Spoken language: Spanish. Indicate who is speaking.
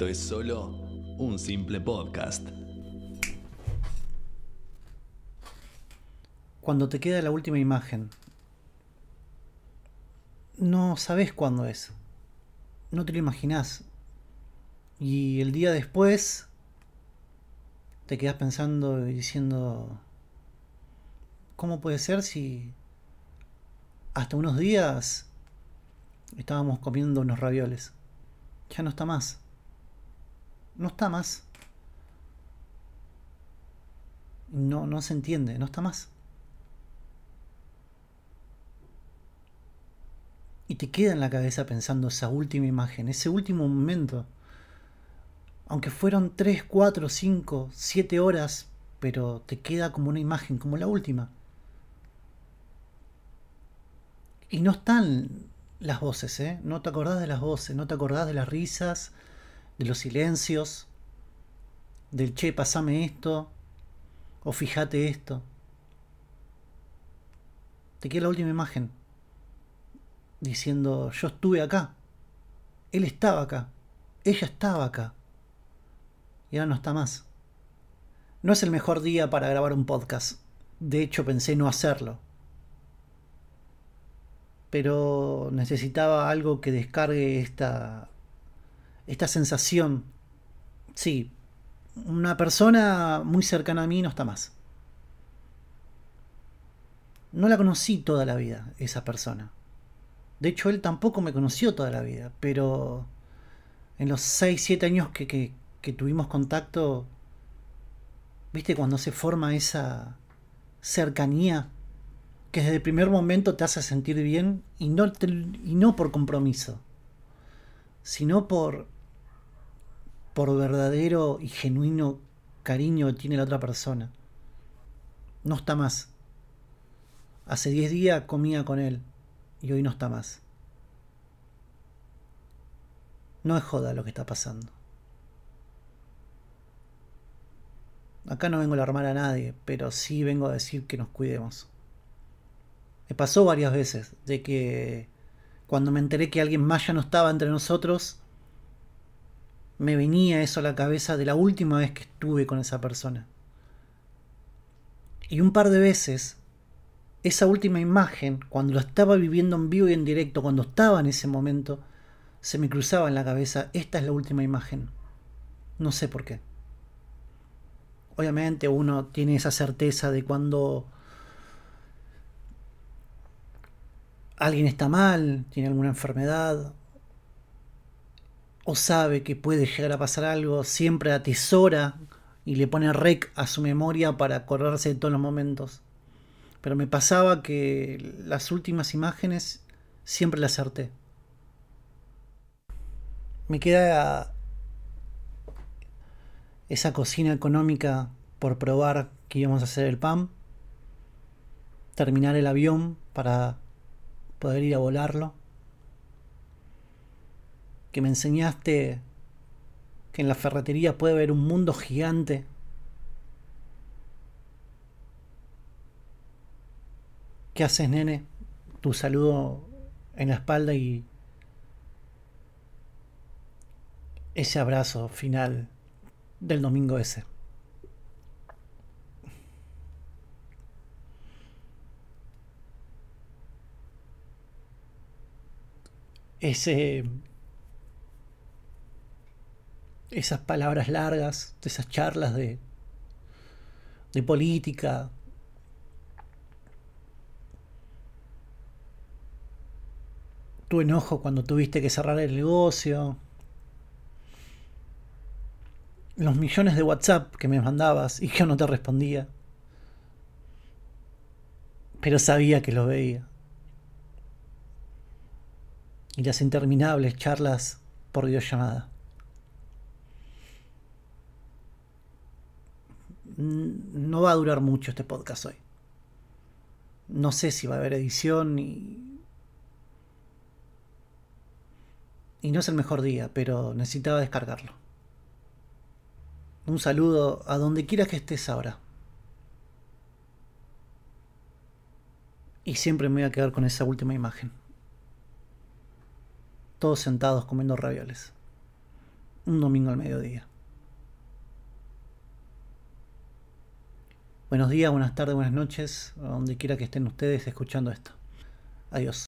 Speaker 1: esto es solo un simple podcast.
Speaker 2: Cuando te queda la última imagen, no sabes cuándo es. No te lo imaginás. Y el día después te quedas pensando y diciendo, ¿cómo puede ser si hasta unos días estábamos comiendo unos ravioles? Ya no está más. No está más. No, no se entiende, no está más. Y te queda en la cabeza pensando esa última imagen, ese último momento. Aunque fueron 3, 4, 5, 7 horas, pero te queda como una imagen, como la última. Y no están las voces, ¿eh? No te acordás de las voces, no te acordás de las risas, de los silencios, del che, pasame esto, o fíjate esto. Te queda la última imagen, diciendo, yo estuve acá, él estaba acá, ella estaba acá, y ahora no está más. No es el mejor día para grabar un podcast, de hecho pensé no hacerlo pero necesitaba algo que descargue esta, esta sensación. Sí, una persona muy cercana a mí no está más. No la conocí toda la vida, esa persona. De hecho, él tampoco me conoció toda la vida, pero en los 6, 7 años que, que, tuvimos contacto, viste cuando se forma esa cercanía que desde el primer momento te hace sentir bien y no, y no por compromiso, sino por, por verdadero y genuino cariño tiene la otra persona. No está más. Hace 10 días comía con él y hoy no está más. No es joda lo que está pasando. Acá no vengo a alarmar a nadie, pero sí vengo a decir que nos cuidemos. Me pasó varias veces de que cuando me enteré que alguien más ya no estaba entre nosotros, me venía eso a la cabeza de la última vez que estuve con esa persona. Y un par de veces, esa última imagen, cuando lo estaba viviendo en vivo y en directo, cuando estaba en ese momento, se me cruzaba en la cabeza, esta es la última imagen. No sé por qué. Obviamente uno tiene esa certeza de cuando alguien está mal, tiene alguna enfermedad, o sabe que puede llegar a pasar algo, siempre atesora y le pone rec a su memoria para acordarse de todos los momentos. Pero me pasaba que las últimas imágenes siempre las acerté. Me queda esa cocina económica por probar que íbamos a hacer el pan, terminar el avión para poder ir a volarlo, que me enseñaste que en la ferretería puede haber un mundo gigante. ¿Qué haces, nene? Tu saludo en la espalda y ese abrazo final del domingo ese. ese, esas palabras largas, esas charlas de, de política, tu enojo cuando tuviste que cerrar el negocio, los millones de WhatsApp que me mandabas y yo no te respondía, pero sabía que lo veía. Y las interminables charlas por videollamada. No va a durar mucho este podcast hoy. No sé si va a haber edición y... Y no es el mejor día, pero necesitaba descargarlo. Un saludo a donde quiera que estés ahora. Y siempre me voy a quedar con esa última imagen todos sentados comiendo ravioles. un domingo al mediodía. Buenos días, buenas tardes, buenas noches, donde quiera que estén ustedes escuchando esto. Adiós.